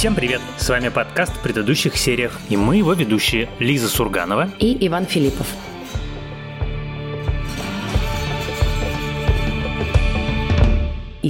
Всем привет! С вами подкаст в предыдущих сериях, и мы его ведущие Лиза Сурганова и Иван Филиппов.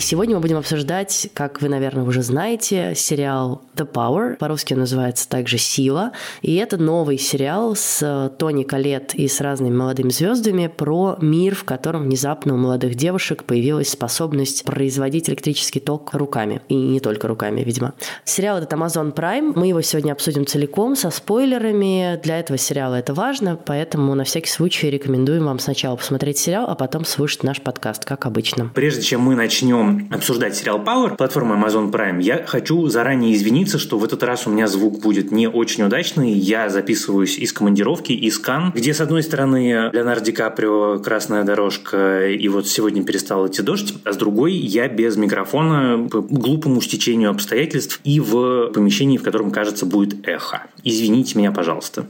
Сегодня мы будем обсуждать, как вы, наверное, уже знаете, сериал The Power, по-русски он называется также «Сила». И это новый сериал с Тони Калет и с разными молодыми звездами про мир, в котором внезапно у молодых девушек появилась способность производить электрический ток руками. И не только руками, видимо. Сериал этот Amazon Prime. Мы его сегодня обсудим целиком, со спойлерами. Для этого сериала это важно, поэтому на всякий случай рекомендуем вам сначала посмотреть сериал, а потом слушать наш подкаст, как обычно. Прежде чем мы начнем обсуждать сериал Power, платформы Amazon Prime, я хочу заранее извиниться, что в этот раз у меня звук будет не очень удачный. Я записываюсь из командировки, из Кан, где, с одной стороны, Леонардо Ди Каприо, красная дорожка, и вот сегодня перестал идти дождь, а с другой я без микрофона по глупому стечению обстоятельств и в помещении, в котором, кажется, будет эхо. Извините меня, пожалуйста.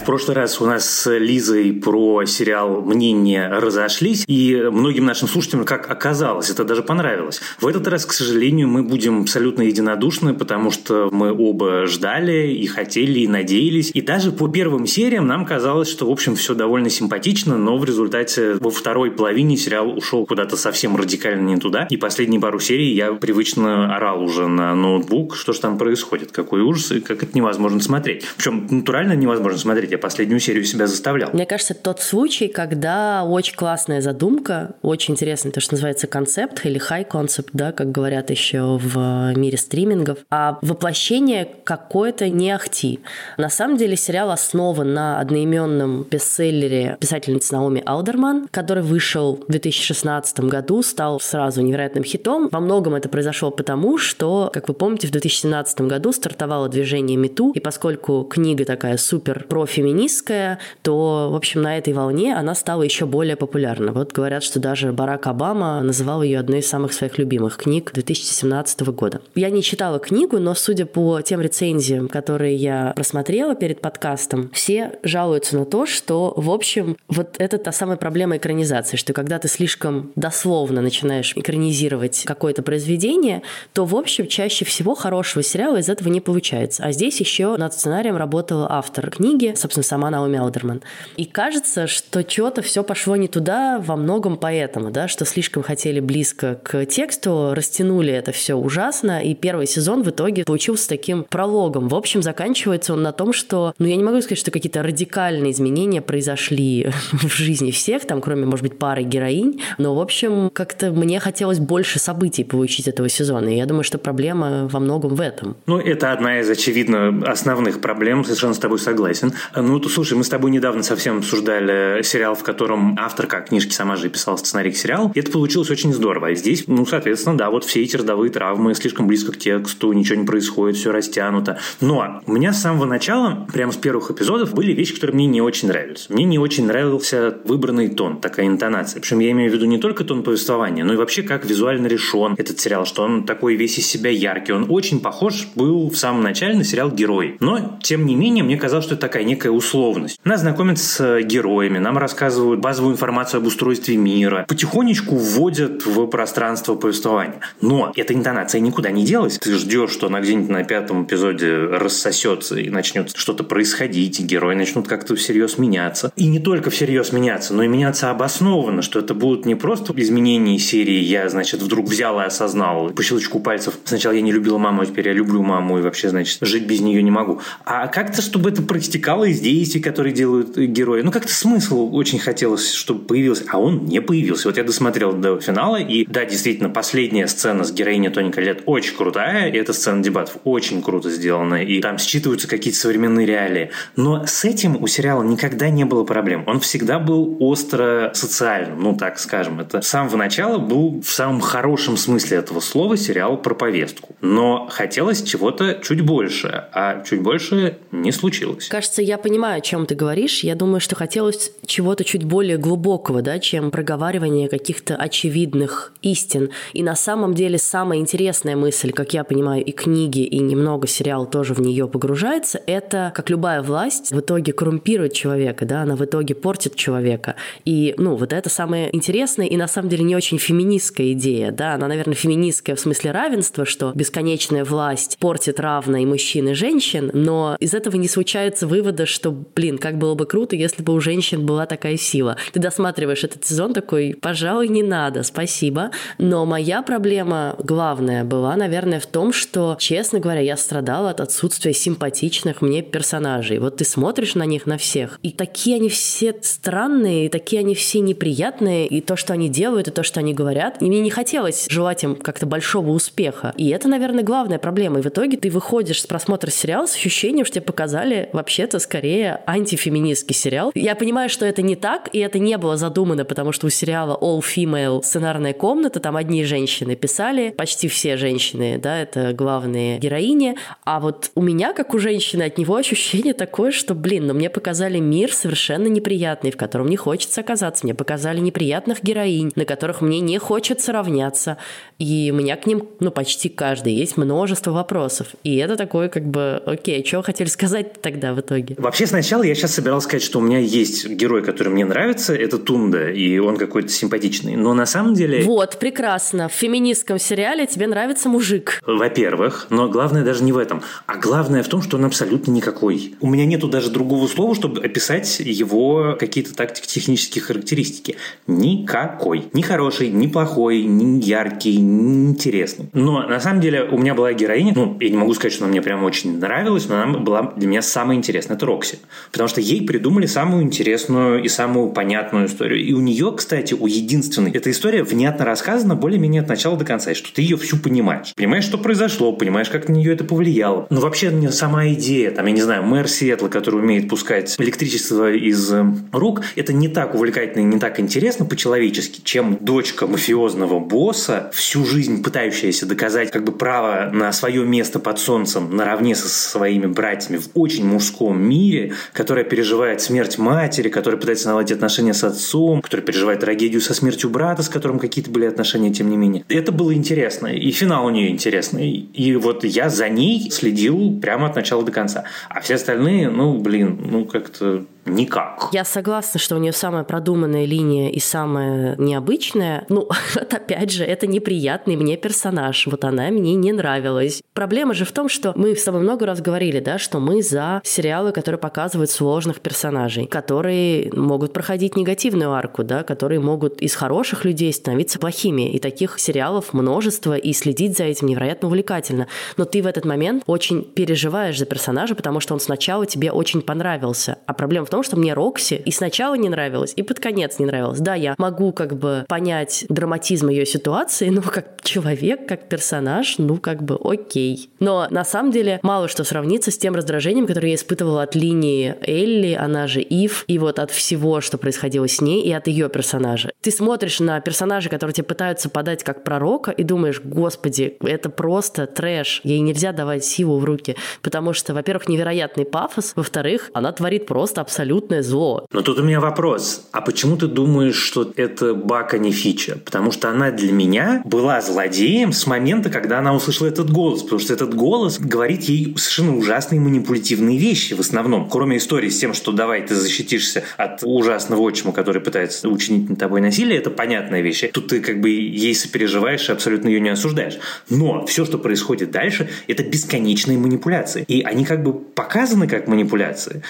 В прошлый раз у нас с Лизой про сериал мнения разошлись, и многим нашим слушателям, как оказалось, это даже понравилось. В этот раз, к сожалению, мы будем абсолютно единодушны, потому что мы оба ждали и хотели, и надеялись. И даже по первым сериям нам казалось, что, в общем, все довольно симпатично, но в результате во второй половине сериал ушел куда-то совсем радикально не туда. И последние пару серий я привычно орал уже на ноутбук, что же там происходит, какой ужас, и как это невозможно смотреть. Причем натурально невозможно смотреть я последнюю серию себя заставлял. Мне кажется, тот случай, когда очень классная задумка, очень интересный, то, что называется концепт или high concept, да, как говорят еще в мире стримингов, а воплощение какое-то не ахти. На самом деле сериал основан на одноименном бестселлере писательницы Наоми Алдерман, который вышел в 2016 году, стал сразу невероятным хитом. Во многом это произошло потому, что, как вы помните, в 2017 году стартовало движение Мету, и поскольку книга такая супер профи феминистская, то, в общем, на этой волне она стала еще более популярна. Вот говорят, что даже Барак Обама называл ее одной из самых своих любимых книг 2017 года. Я не читала книгу, но судя по тем рецензиям, которые я просмотрела перед подкастом, все жалуются на то, что, в общем, вот это та самая проблема экранизации, что когда ты слишком дословно начинаешь экранизировать какое-то произведение, то, в общем, чаще всего хорошего сериала из этого не получается. А здесь еще над сценарием работал автор книги, собственно, сама Наоми Алдерман. И кажется, что что-то все пошло не туда во многом поэтому, да, что слишком хотели близко к тексту, растянули это все ужасно, и первый сезон в итоге получился таким прологом. В общем, заканчивается он на том, что, ну, я не могу сказать, что какие-то радикальные изменения произошли в жизни всех, там, кроме, может быть, пары героинь, но, в общем, как-то мне хотелось больше событий получить этого сезона, и я думаю, что проблема во многом в этом. Ну, это одна из, очевидно, основных проблем, совершенно с тобой согласен. Ну, то, слушай, мы с тобой недавно совсем обсуждали сериал, в котором авторка книжки сама же писала сценарий к сериалу. И это получилось очень здорово. А здесь, ну, соответственно, да, вот все эти родовые травмы слишком близко к тексту, ничего не происходит, все растянуто. Но у меня с самого начала, прямо с первых эпизодов, были вещи, которые мне не очень нравились. Мне не очень нравился выбранный тон, такая интонация. Причем я имею в виду не только тон повествования, но и вообще как визуально решен этот сериал, что он такой весь из себя яркий. Он очень похож был в самом начале на сериал «Герой». Но, тем не менее, мне казалось, что это такая некая условность. Нас знакомят с э, героями, нам рассказывают базовую информацию об устройстве мира, потихонечку вводят в пространство повествования. Но эта интонация никуда не делась. Ты ждешь, что она где-нибудь на пятом эпизоде рассосется и начнет что-то происходить, и герои начнут как-то всерьез меняться. И не только всерьез меняться, но и меняться обоснованно, что это будут не просто изменения серии «я, значит, вдруг взял и осознал по щелчку пальцев, сначала я не любила маму, а теперь я люблю маму, и вообще, значит, жить без нее не могу». А как-то, чтобы это проистекало из действий, которые делают герои. Ну, как-то смысл очень хотелось, чтобы появился, а он не появился. Вот я досмотрел до финала, и да, действительно, последняя сцена с героиней Тони Коллет очень крутая, и эта сцена дебатов очень круто сделана, и там считываются какие-то современные реалии. Но с этим у сериала никогда не было проблем. Он всегда был остро социальным, ну, так скажем. Это с самого начала был в самом хорошем смысле этого слова сериал про повестку. Но хотелось чего-то чуть больше, а чуть больше не случилось. Кажется, я понимаю, понимаю, о чем ты говоришь. Я думаю, что хотелось чего-то чуть более глубокого, да, чем проговаривание каких-то очевидных истин. И на самом деле самая интересная мысль, как я понимаю, и книги, и немного сериал тоже в нее погружается, это как любая власть в итоге коррумпирует человека, да, она в итоге портит человека. И, ну, вот это самое интересное и на самом деле не очень феминистская идея, да, она, наверное, феминистская в смысле равенства, что бесконечная власть портит равно и мужчин, и женщин, но из этого не случается вывода, что, блин, как было бы круто, если бы у женщин была такая сила. Ты досматриваешь этот сезон такой, пожалуй, не надо, спасибо. Но моя проблема главная была, наверное, в том, что, честно говоря, я страдала от отсутствия симпатичных мне персонажей. Вот ты смотришь на них, на всех, и такие они все странные, и такие они все неприятные, и то, что они делают, и то, что они говорят. И мне не хотелось желать им как-то большого успеха. И это, наверное, главная проблема. И в итоге ты выходишь с просмотра сериала с ощущением, что тебе показали вообще-то скорее антифеминистский сериал. Я понимаю, что это не так, и это не было задумано, потому что у сериала All Female сценарная комната, там одни женщины писали, почти все женщины, да, это главные героини. А вот у меня, как у женщины, от него ощущение такое, что, блин, ну мне показали мир совершенно неприятный, в котором не хочется оказаться. Мне показали неприятных героинь, на которых мне не хочется равняться. И у меня к ним, ну, почти каждый есть множество вопросов. И это такое, как бы, окей, что хотели сказать тогда в итоге? Вообще, сначала я сейчас собирался сказать, что у меня есть герой, который мне нравится, это Тунда, и он какой-то симпатичный. Но на самом деле... Вот, прекрасно. В феминистском сериале тебе нравится мужик. Во-первых, но главное даже не в этом. А главное в том, что он абсолютно никакой. У меня нету даже другого слова, чтобы описать его какие-то тактико-технические характеристики. Никакой. Ни хороший, ни плохой, ни яркий, ни интересный. Но на самом деле у меня была героиня, ну, я не могу сказать, что она мне прям очень нравилась, но она была для меня самая интересная. Это Рокси. Потому что ей придумали самую интересную и самую понятную историю. И у нее, кстати, у единственной, эта история внятно рассказана более-менее от начала до конца, и что ты ее всю понимаешь. Понимаешь, что произошло, понимаешь, как на нее это повлияло. Но вообще сама идея, там, я не знаю, мэр Сиэтла, который умеет пускать электричество из э, рук, это не так увлекательно и не так интересно по-человечески, чем дочка мафиозного босса, всю жизнь пытающаяся доказать как бы право на свое место под солнцем наравне со своими братьями в очень мужском мире, которая переживает смерть матери, которая пытается наладить отношения с отцом, которая переживает трагедию со смертью брата, с которым какие-то были отношения, тем не менее. Это было интересно, и финал у нее интересный. И вот я за ней следил прямо от начала до конца. А все остальные, ну, блин, ну, как-то никак. Я согласна, что у нее самая продуманная линия и самая необычная. Ну, вот опять же, это неприятный мне персонаж. Вот она мне не нравилась. Проблема же в том, что мы с тобой много раз говорили, да, что мы за сериалы, которые показывают сложных персонажей, которые могут проходить негативную арку, да, которые могут из хороших людей становиться плохими. И таких сериалов множество, и следить за этим невероятно увлекательно. Но ты в этот момент очень переживаешь за персонажа, потому что он сначала тебе очень понравился. А проблема в том, что мне Рокси и сначала не нравилось, и под конец не нравилось. Да, я могу как бы понять драматизм ее ситуации, но как человек, как персонаж, ну как бы окей. Но на самом деле мало что сравнится с тем раздражением, которое я испытывала от линии Элли, она же Ив, и вот от всего, что происходило с ней, и от ее персонажа. Ты смотришь на персонажей, которые тебе пытаются подать как пророка, и думаешь, господи, это просто трэш, ей нельзя давать силу в руки, потому что, во-первых, невероятный пафос, во-вторых, она творит просто абсолютно абсолютное зло. Но тут у меня вопрос. А почему ты думаешь, что это Бака не фича? Потому что она для меня была злодеем с момента, когда она услышала этот голос. Потому что этот голос говорит ей совершенно ужасные манипулятивные вещи в основном. Кроме истории с тем, что давай ты защитишься от ужасного отчима, который пытается учинить над тобой насилие, это понятная вещь. Тут ты как бы ей сопереживаешь и абсолютно ее не осуждаешь. Но все, что происходит дальше, это бесконечные манипуляции. И они как бы показаны как манипуляции.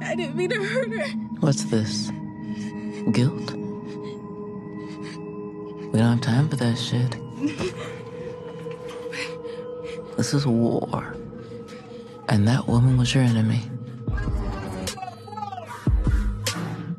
I didn't mean to hurt her. What's this? Guilt? We don't have time for that shit. this is war. And that woman was your enemy.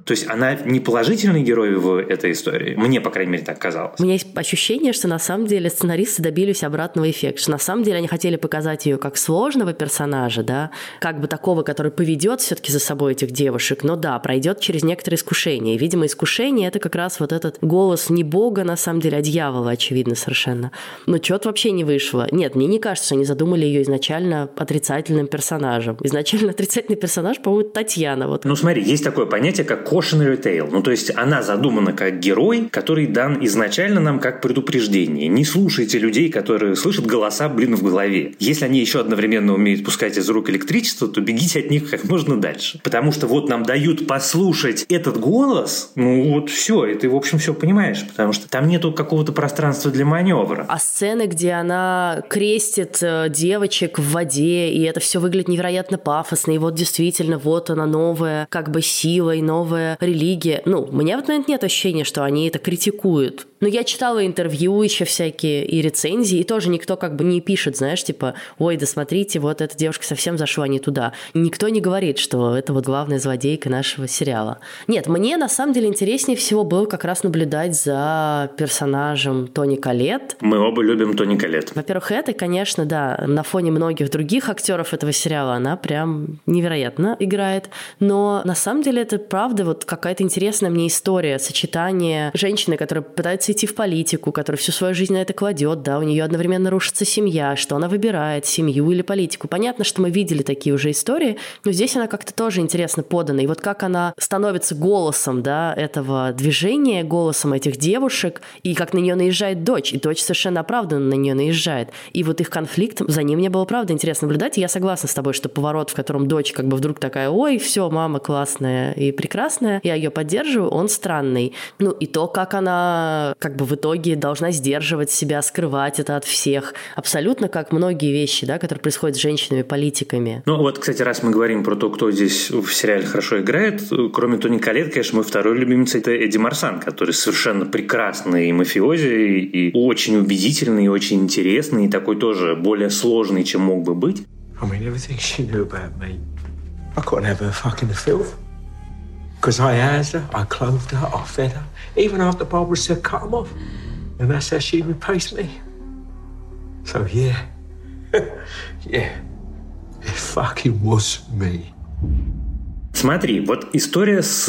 То есть она не положительный герой в этой истории. Мне, по крайней мере, так казалось. У меня есть ощущение, что на самом деле сценаристы добились обратного эффекта. Что на самом деле они хотели показать ее как сложного персонажа, да, как бы такого, который поведет все-таки за собой этих девушек, но да, пройдет через некоторые искушения. И, видимо, искушение это как раз вот этот голос не Бога, на самом деле, а дьявола, очевидно, совершенно. Но что-то вообще не вышло. Нет, мне не кажется, что они задумали ее изначально отрицательным персонажем. Изначально отрицательный персонаж, по-моему, Татьяна. Вот. Ну смотри, есть такое понятие, как cautionary tale. Ну то есть она задумана как герой, который дан изначально нам как предупреждение. Не слушайте людей, которые слышат голоса, блин, в голове. Если они еще одновременно умеют пускать из рук электричество, то бегите от них как можно дальше. Потому что вот нам дают послушать этот голос, ну вот все, и ты, в общем, все понимаешь, потому что там нету какого-то пространства для маневра. А сцены, где она крестит э, девочек в воде, и это все выглядит невероятно пафосно, и вот действительно, вот она новая как бы сила и новая религия. Ну, у меня в этот момент нет ощущения, что они это критикуют. Но я читала интервью еще всякие и рецензии, и тоже никто как бы не пишет, знаешь, типа, ой, да смотрите, вот эта девушка совсем зашла не туда. Никто не говорит, что это вот главная злодейка нашего сериала. Нет, мне на самом деле интереснее всего было как раз наблюдать за персонажем Тони Калет. Мы оба любим Тони Калет. Во-первых, это, конечно, да, на фоне многих других актеров этого сериала она прям невероятно играет. Но на самом деле это правда вот какая-то интересная мне история, сочетание женщины, которая пытается идти в политику, которая всю свою жизнь на это кладет, да, у нее одновременно рушится семья, что она выбирает, семью или политику. Понятно, что мы видели такие уже истории, но здесь она как-то тоже интересно подана. И вот как она становится голосом, да, этого движения, голосом этих девушек, и как на нее наезжает дочь, и дочь совершенно оправданно на нее наезжает. И вот их конфликт, за ним мне было правда интересно наблюдать, и я согласна с тобой, что поворот, в котором дочь как бы вдруг такая, ой, все, мама классная и прекрасная, я ее поддерживаю, он странный. Ну и то, как она как бы в итоге должна сдерживать себя, скрывать это от всех. Абсолютно как многие вещи, да, которые происходят с женщинами-политиками. Ну вот, кстати, раз мы говорим про то, кто здесь в сериале хорошо играет, кроме Тони Калет, конечно, мой второй любимец это Эдди Марсан, который совершенно прекрасный мафиози и очень убедительный, и очень интересный, и такой тоже более сложный, чем мог бы быть. I mean, everything she knew about me, I have her fucking filth. Because I asked her, I clothed her, I fed her, even after Barbara said cut them off. And that's how she replaced me. So yeah, yeah, it fucking was me. Смотри, вот история с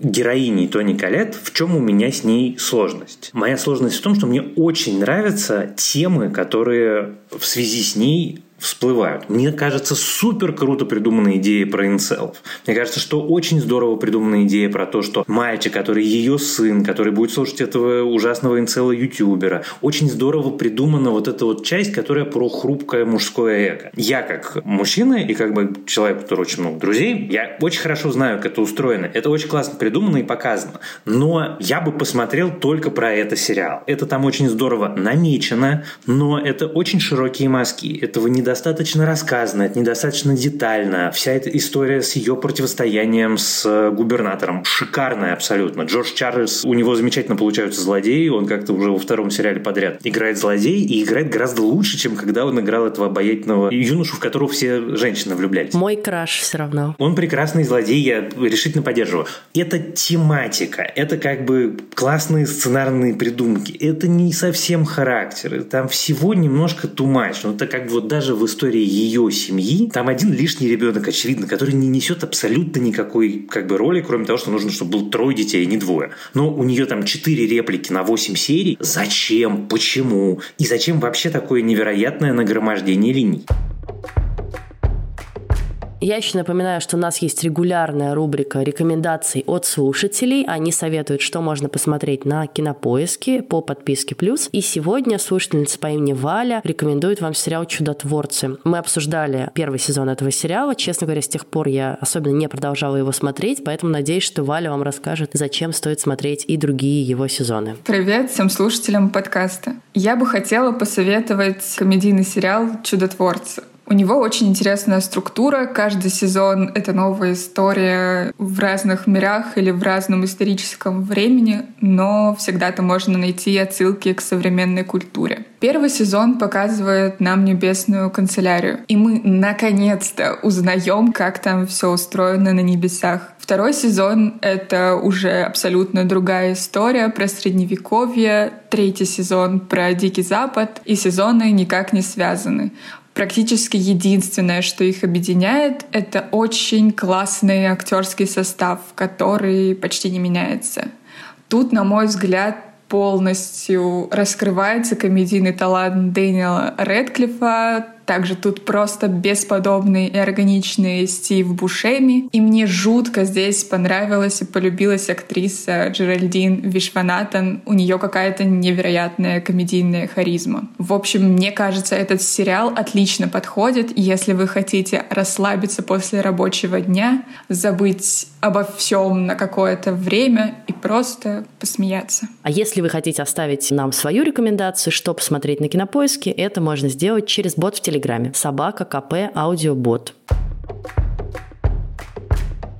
героиней Тони Калет, в чем у меня с ней сложность? Моя сложность в том, что мне очень нравятся темы, которые в связи с ней всплывают. Мне кажется, супер круто придуманная идея про инцелов. Мне кажется, что очень здорово придумана идея про то, что мальчик, который ее сын, который будет слушать этого ужасного инцела ютубера, очень здорово придумана вот эта вот часть, которая про хрупкое мужское эго. Я как мужчина и как бы человек, у которого очень много друзей, я очень хорошо знаю, как это устроено. Это очень классно придумано и показано. Но я бы посмотрел только про это сериал. Это там очень здорово намечено, но это очень широкие мазки. Этого не недостаточно рассказано, это недостаточно детально. Вся эта история с ее противостоянием с э, губернатором шикарная абсолютно. Джордж Чарльз, у него замечательно получаются злодеи, он как-то уже во втором сериале подряд играет злодей и играет гораздо лучше, чем когда он играл этого обаятельного юношу, в которого все женщины влюблялись. Мой краш все равно. Он прекрасный злодей, я решительно поддерживаю. Это тематика, это как бы классные сценарные придумки, это не совсем характер, там всего немножко тумач, но это как бы вот даже в истории ее семьи там один лишний ребенок, очевидно, который не несет абсолютно никакой как бы роли, кроме того, что нужно, чтобы было трое детей, а не двое. Но у нее там четыре реплики на восемь серий. Зачем? Почему? И зачем вообще такое невероятное нагромождение линий? Я еще напоминаю, что у нас есть регулярная рубрика рекомендаций от слушателей. Они советуют, что можно посмотреть на Кинопоиске по подписке «Плюс». И сегодня слушательница по имени Валя рекомендует вам сериал «Чудотворцы». Мы обсуждали первый сезон этого сериала. Честно говоря, с тех пор я особенно не продолжала его смотреть, поэтому надеюсь, что Валя вам расскажет, зачем стоит смотреть и другие его сезоны. Привет всем слушателям подкаста. Я бы хотела посоветовать комедийный сериал «Чудотворцы». У него очень интересная структура. Каждый сезон — это новая история в разных мирах или в разном историческом времени, но всегда-то можно найти отсылки к современной культуре. Первый сезон показывает нам небесную канцелярию, и мы наконец-то узнаем, как там все устроено на небесах. Второй сезон — это уже абсолютно другая история про Средневековье. Третий сезон — про Дикий Запад. И сезоны никак не связаны. Практически единственное, что их объединяет, это очень классный актерский состав, который почти не меняется. Тут, на мой взгляд, полностью раскрывается комедийный талант Дэниела Редклиффа, также тут просто бесподобный и органичный Стив Бушеми. И мне жутко здесь понравилась и полюбилась актриса Джеральдин Вишванатан. У нее какая-то невероятная комедийная харизма. В общем, мне кажется, этот сериал отлично подходит, если вы хотите расслабиться после рабочего дня, забыть обо всем на какое-то время и просто посмеяться. А если вы хотите оставить нам свою рекомендацию, что посмотреть на кинопоиске, это можно сделать через бот в телефоне Телеграме. Собака КП Аудиобот.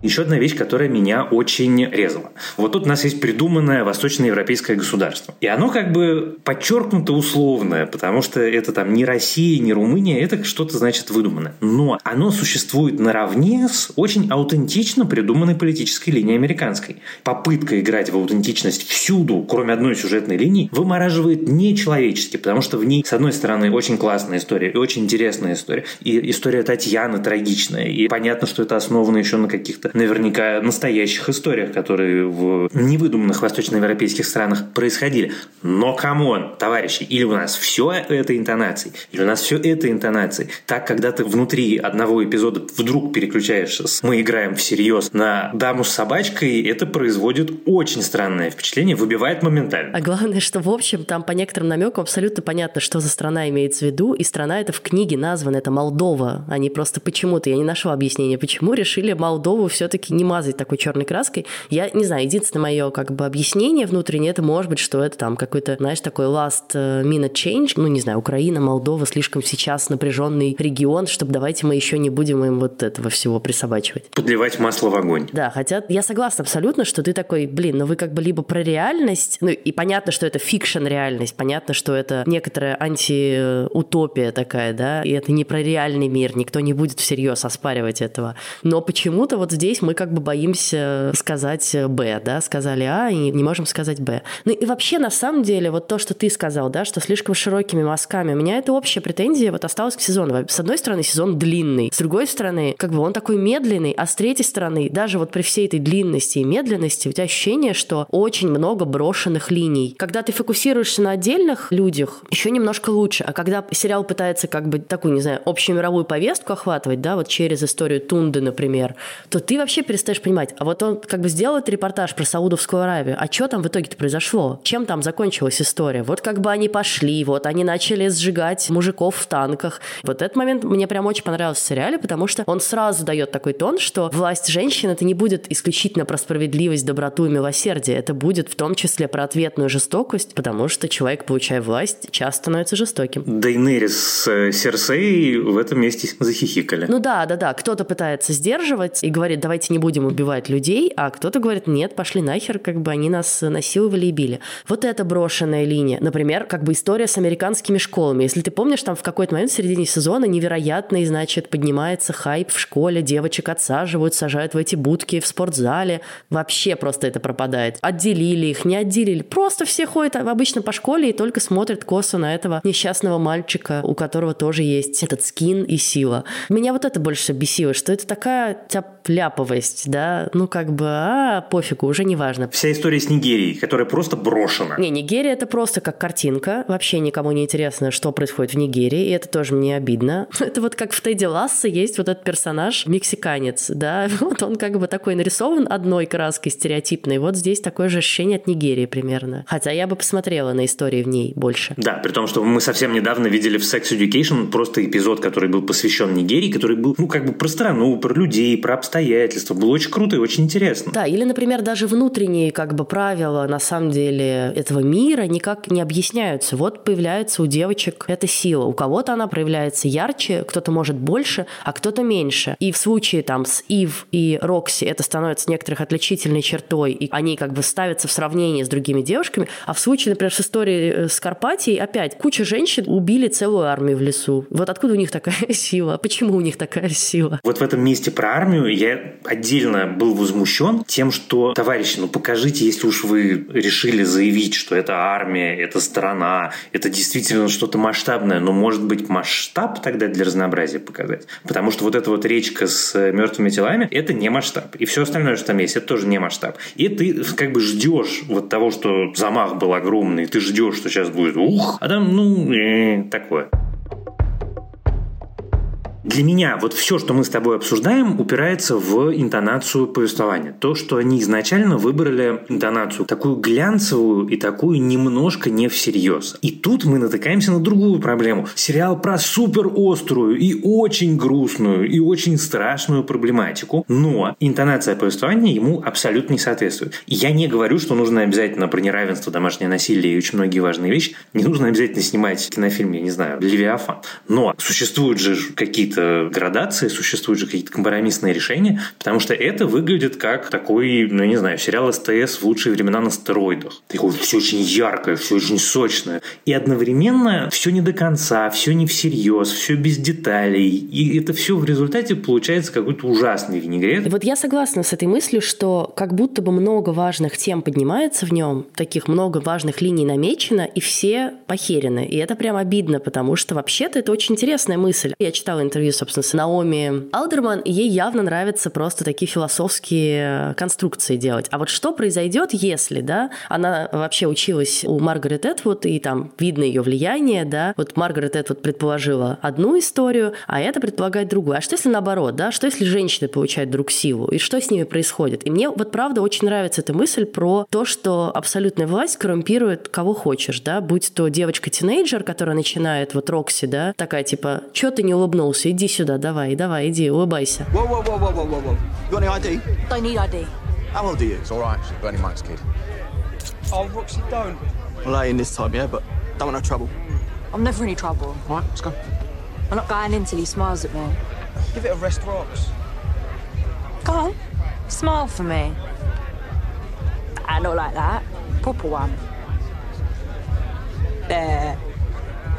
Еще одна вещь, которая меня очень резала. Вот тут у нас есть придуманное восточноевропейское государство. И оно как бы подчеркнуто условное, потому что это там не Россия, не Румыния, это что-то значит выдуманное. Но оно существует наравне с очень аутентично придуманной политической линией американской. Попытка играть в аутентичность всюду, кроме одной сюжетной линии, вымораживает нечеловечески, потому что в ней, с одной стороны, очень классная история и очень интересная история. И история Татьяны трагичная. И понятно, что это основано еще на каких-то наверняка настоящих историях, которые в невыдуманных восточноевропейских странах происходили. Но, come on, товарищи, или у нас все это интонации, или у нас все это интонации. Так, когда ты внутри одного эпизода вдруг переключаешься с «мы играем всерьез» на «даму с собачкой», это производит очень странное впечатление, выбивает моментально. А главное, что, в общем, там по некоторым намекам абсолютно понятно, что за страна имеется в виду, и страна это в книге названа, это Молдова. Они просто почему-то, я не нашла объяснения, почему решили Молдову все все-таки не мазать такой черной краской. Я не знаю, единственное мое как бы объяснение внутреннее, это может быть, что это там какой-то, знаешь, такой last э, minute change, ну, не знаю, Украина, Молдова, слишком сейчас напряженный регион, чтобы давайте мы еще не будем им вот этого всего присобачивать. Подливать масло в огонь. Да, хотя я согласна абсолютно, что ты такой, блин, ну вы как бы либо про реальность, ну и понятно, что это fiction реальность, понятно, что это некоторая антиутопия такая, да, и это не про реальный мир, никто не будет всерьез оспаривать этого. Но почему-то вот здесь здесь мы как бы боимся сказать «Б», да, сказали «А» и не можем сказать «Б». Ну и вообще, на самом деле, вот то, что ты сказал, да, что слишком широкими мазками, у меня это общая претензия вот осталась к сезону. С одной стороны, сезон длинный, с другой стороны, как бы он такой медленный, а с третьей стороны, даже вот при всей этой длинности и медленности, у тебя ощущение, что очень много брошенных линий. Когда ты фокусируешься на отдельных людях, еще немножко лучше, а когда сериал пытается как бы такую, не знаю, общую мировую повестку охватывать, да, вот через историю Тунды, например, то ты вообще перестаешь понимать. А вот он как бы сделал этот репортаж про Саудовскую Аравию. А что там в итоге-то произошло? Чем там закончилась история? Вот как бы они пошли, вот они начали сжигать мужиков в танках. Вот этот момент мне прям очень понравился в сериале, потому что он сразу дает такой тон, что власть женщин это не будет исключительно про справедливость, доброту и милосердие. Это будет в том числе про ответную жестокость, потому что человек, получая власть, часто становится жестоким. Дейнерис с э, Серсей в этом месте захихикали. Ну да, да, да. Кто-то пытается сдерживать и говорит, давайте не будем убивать людей, а кто-то говорит, нет, пошли нахер, как бы они нас насиловали и били. Вот это брошенная линия. Например, как бы история с американскими школами. Если ты помнишь, там в какой-то момент в середине сезона невероятный, значит, поднимается хайп в школе, девочек отсаживают, сажают в эти будки в спортзале. Вообще просто это пропадает. Отделили их, не отделили. Просто все ходят обычно по школе и только смотрят косо на этого несчастного мальчика, у которого тоже есть этот скин и сила. Меня вот это больше бесило, что это такая тяп-ляпа топовость, да, ну как бы, а, пофигу, уже не важно. Вся история с Нигерией, которая просто брошена. Не, Нигерия это просто как картинка, вообще никому не интересно, что происходит в Нигерии, и это тоже мне обидно. Это вот как в Тедди Лассе есть вот этот персонаж, мексиканец, да, вот он как бы такой нарисован одной краской стереотипной, вот здесь такое же ощущение от Нигерии примерно. Хотя я бы посмотрела на истории в ней больше. Да, при том, что мы совсем недавно видели в Sex Education просто эпизод, который был посвящен Нигерии, который был, ну, как бы про страну, про людей, про обстоятельства, обстоятельства. Было очень круто и очень интересно. Да, или, например, даже внутренние как бы правила на самом деле этого мира никак не объясняются. Вот появляется у девочек эта сила. У кого-то она проявляется ярче, кто-то может больше, а кто-то меньше. И в случае там с Ив и Рокси это становится некоторых отличительной чертой, и они как бы ставятся в сравнении с другими девушками. А в случае, например, с историей э, с Карпатией, опять куча женщин убили целую армию в лесу. Вот откуда у них такая сила? Почему у них такая сила? Вот в этом месте про армию я отдельно был возмущен тем, что, товарищи, ну покажите, если уж вы решили заявить, что это армия, это страна, это действительно что-то масштабное, но может быть масштаб тогда для разнообразия показать? Потому что вот эта вот речка с мертвыми телами, это не масштаб. И все остальное, что там есть, это тоже не масштаб. И ты как бы ждешь вот того, что замах был огромный, ты ждешь, что сейчас будет ух, а там, ну, э, такое. Для меня вот все, что мы с тобой обсуждаем, упирается в интонацию повествования. То, что они изначально выбрали интонацию такую глянцевую и такую немножко не всерьез. И тут мы натыкаемся на другую проблему. Сериал про супер острую и очень грустную и очень страшную проблематику, но интонация повествования ему абсолютно не соответствует. Я не говорю, что нужно обязательно про неравенство, домашнее насилие и очень многие важные вещи. Не нужно обязательно снимать кинофильм, я не знаю, «Левиафан». Но существуют же какие-то какие-то градации, существуют же какие-то компромиссные решения, потому что это выглядит как такой, ну, я не знаю, сериал СТС в лучшие времена на стероидах. Такое все очень яркое, все очень сочное. И одновременно все не до конца, все не всерьез, все без деталей. И это все в результате получается какой-то ужасный винегрет. Вот я согласна с этой мыслью, что как будто бы много важных тем поднимается в нем, таких много важных линий намечено, и все похерены. И это прям обидно, потому что вообще-то это очень интересная мысль. Я читала интервью собственно, с Наоми Алдерман, и ей явно нравятся просто такие философские конструкции делать. А вот что произойдет, если, да, она вообще училась у Маргарет Этвуд, и там видно ее влияние, да, вот Маргарет Этвуд предположила одну историю, а это предполагает другую. А что если наоборот, да, что если женщины получают друг силу, и что с ними происходит? И мне вот правда очень нравится эта мысль про то, что абсолютная власть коррумпирует кого хочешь, да, будь то девочка-тинейджер, которая начинает, вот Рокси, да, такая типа, что ты не улыбнулся, иди сюда, давай, давай, иди, улыбайся. Whoa, whoa, whoa, whoa, whoa, whoa, whoa. You got any ID? Don't need ID. How old are you? It's all right, actually. Bernie Mike's kid. Oh, Roxy, don't. Well, I in this time, yeah, but don't want no trouble. I'm never in any trouble. All right, let's go. I'm not going in till he smiles at me. Give it a rest, Rox. Go on, smile for me. I not like that. Proper one. There.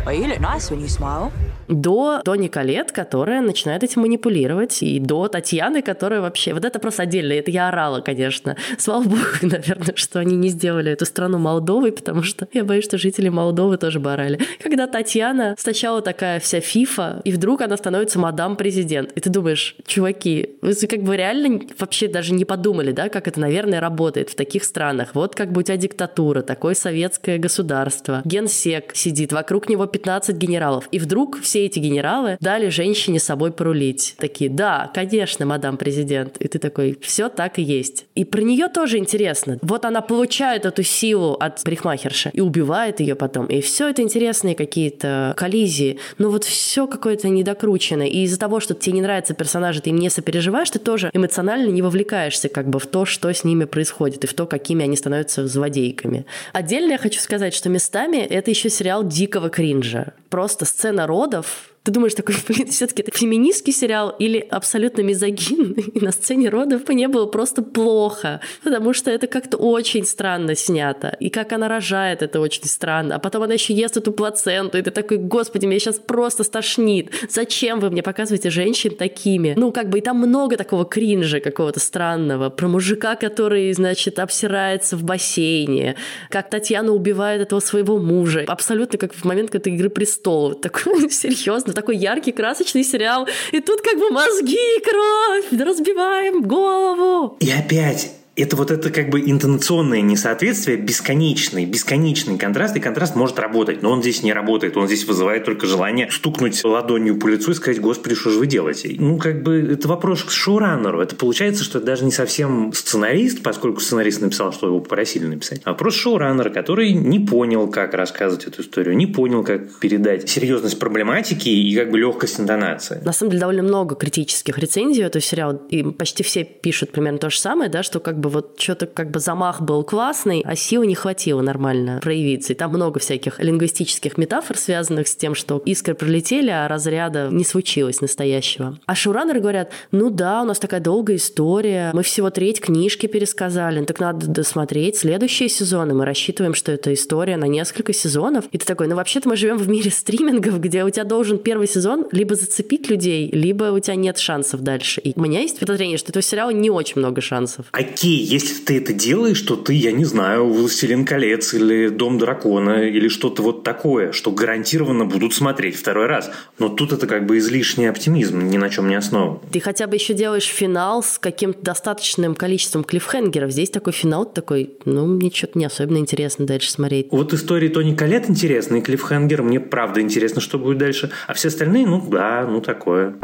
Well, you look nice when you smile. До, до Николет, которая начинает этим манипулировать, и до Татьяны, которая вообще... Вот это просто отдельно, это я орала, конечно. Слава богу, наверное, что они не сделали эту страну Молдовой, потому что я боюсь, что жители Молдовы тоже бы орали. Когда Татьяна сначала такая вся фифа, и вдруг она становится мадам-президент, и ты думаешь, чуваки, вы как бы реально вообще даже не подумали, да, как это, наверное, работает в таких странах. Вот как бы у тебя диктатура, такое советское государство, генсек сидит, вокруг него 15 генералов, и вдруг все все эти генералы дали женщине собой порулить. Такие, да, конечно, мадам президент. И ты такой, все так и есть. И про нее тоже интересно. Вот она получает эту силу от парикмахерши и убивает ее потом. И все это интересные какие-то коллизии. Но вот все какое-то недокручено. И из-за того, что тебе не нравятся персонажи, ты им не сопереживаешь, ты тоже эмоционально не вовлекаешься как бы в то, что с ними происходит, и в то, какими они становятся злодейками. Отдельно я хочу сказать, что местами это еще сериал дикого кринжа. Просто сцена родов of ты думаешь такой, блин, все-таки это феминистский сериал или абсолютно мизогинный, и на сцене родов не было просто плохо, потому что это как-то очень странно снято, и как она рожает, это очень странно, а потом она еще ест эту плаценту, и ты такой, господи, меня сейчас просто стошнит, зачем вы мне показываете женщин такими? Ну, как бы, и там много такого кринжа какого-то странного, про мужика, который, значит, обсирается в бассейне, как Татьяна убивает этого своего мужа, абсолютно как в момент, когда «Игры престолов», такой серьезно, такой яркий, красочный сериал. И тут как бы мозги, кровь, разбиваем голову. И опять это вот это как бы интонационное несоответствие, бесконечный, бесконечный контраст, и контраст может работать, но он здесь не работает, он здесь вызывает только желание стукнуть ладонью по лицу и сказать, господи, что же вы делаете? Ну, как бы это вопрос к шоураннеру. Это получается, что это даже не совсем сценарист, поскольку сценарист написал, что его попросили написать, а вопрос шоураннера, который не понял, как рассказывать эту историю, не понял, как передать серьезность проблематики и как бы легкость интонации. На самом деле довольно много критических рецензий этого сериала, и почти все пишут примерно то же самое, да, что как бы бы вот что-то как бы замах был классный, а силы не хватило нормально проявиться. И там много всяких лингвистических метафор, связанных с тем, что искры пролетели, а разряда не случилось настоящего. А шоураннеры говорят, ну да, у нас такая долгая история, мы всего треть книжки пересказали, так надо досмотреть следующие сезоны, мы рассчитываем, что это история на несколько сезонов. И ты такой, ну вообще-то мы живем в мире стримингов, где у тебя должен первый сезон либо зацепить людей, либо у тебя нет шансов дальше. И у меня есть подозрение, что этого сериала не очень много шансов. Окей, если ты это делаешь, что ты, я не знаю, «Властелин колец» или «Дом дракона» или что-то вот такое, что гарантированно будут смотреть второй раз. Но тут это как бы излишний оптимизм, ни на чем не основан. Ты хотя бы еще делаешь финал с каким-то достаточным количеством клиффхенгеров. Здесь такой финал такой, ну, мне что-то не особенно интересно дальше смотреть. Вот истории Тони Колет интересны, и клиффхенгер мне правда интересно, что будет дальше. А все остальные, ну да, ну такое.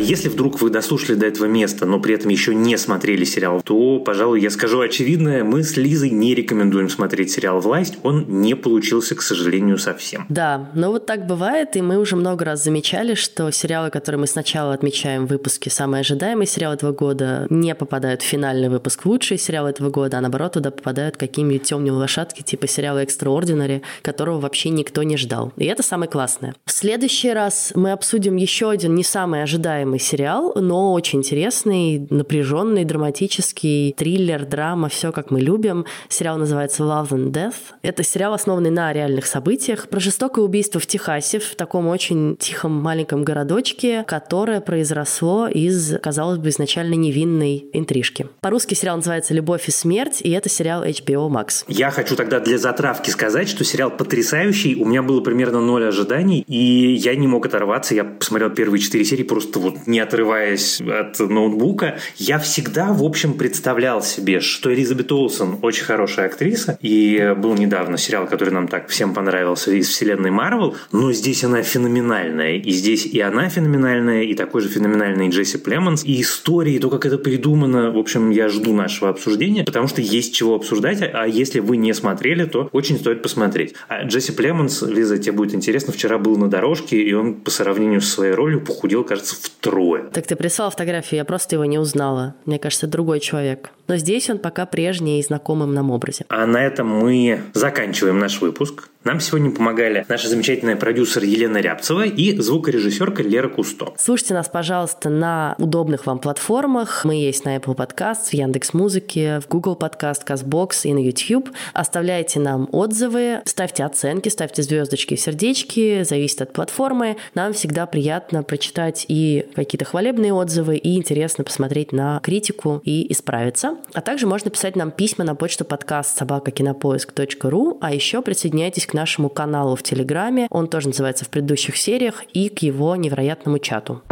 Если вдруг вы дослушали до этого места, но при этом еще не смотрели сериал, то, пожалуй, я скажу очевидное, мы с Лизой не рекомендуем смотреть сериал «Власть». Он не получился, к сожалению, совсем. Да, но вот так бывает, и мы уже много раз замечали, что сериалы, которые мы сначала отмечаем в выпуске «Самый ожидаемый сериал этого года», не попадают в финальный выпуск «Лучший сериал этого года», а наоборот туда попадают какие-нибудь темные лошадки типа сериала «Экстраординари», которого вообще никто не ждал. И это самое классное. В следующий раз мы обсудим еще один не самый ожидаемый ожидаемый сериал, но очень интересный, напряженный, драматический, триллер, драма, все как мы любим. Сериал называется Love and Death. Это сериал, основанный на реальных событиях про жестокое убийство в Техасе, в таком очень тихом маленьком городочке, которое произросло из, казалось бы, изначально невинной интрижки. По-русски сериал называется «Любовь и смерть», и это сериал HBO Max. Я хочу тогда для затравки сказать, что сериал потрясающий, у меня было примерно ноль ожиданий, и я не мог оторваться, я посмотрел первые четыре серии просто вот не отрываясь от ноутбука, я всегда, в общем, представлял себе, что Элизабет Олсен очень хорошая актриса, и был недавно сериал, который нам так всем понравился из вселенной Марвел, но здесь она феноменальная, и здесь и она феноменальная, и такой же феноменальный Джесси Племонс, и истории, то, как это придумано, в общем, я жду нашего обсуждения, потому что есть чего обсуждать, а если вы не смотрели, то очень стоит посмотреть. А Джесси Племонс, Лиза, тебе будет интересно, вчера был на дорожке, и он по сравнению со своей ролью похудел, кажется, в трое. Так ты прислал фотографию, я просто его не узнала. Мне кажется, другой человек. Но здесь он пока прежний и знакомым нам образе. А на этом мы заканчиваем наш выпуск. Нам сегодня помогали наша замечательная продюсер Елена Рябцева и звукорежиссерка Лера Кусто. Слушайте нас, пожалуйста, на удобных вам платформах. Мы есть на Apple Podcast, в Яндекс Музыке, в Google Podcast, CastBox и на YouTube. Оставляйте нам отзывы, ставьте оценки, ставьте звездочки и сердечки, зависит от платформы. Нам всегда приятно прочитать и какие-то хвалебные отзывы, и интересно посмотреть на критику и исправиться. А также можно писать нам письма на почту подкаст собакакинопоиск.ру, а еще присоединяйтесь к нашему каналу в Телеграме, он тоже называется в предыдущих сериях, и к его невероятному чату.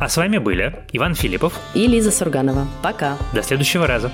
А с вами были Иван Филиппов и Лиза Сурганова. Пока. До следующего раза.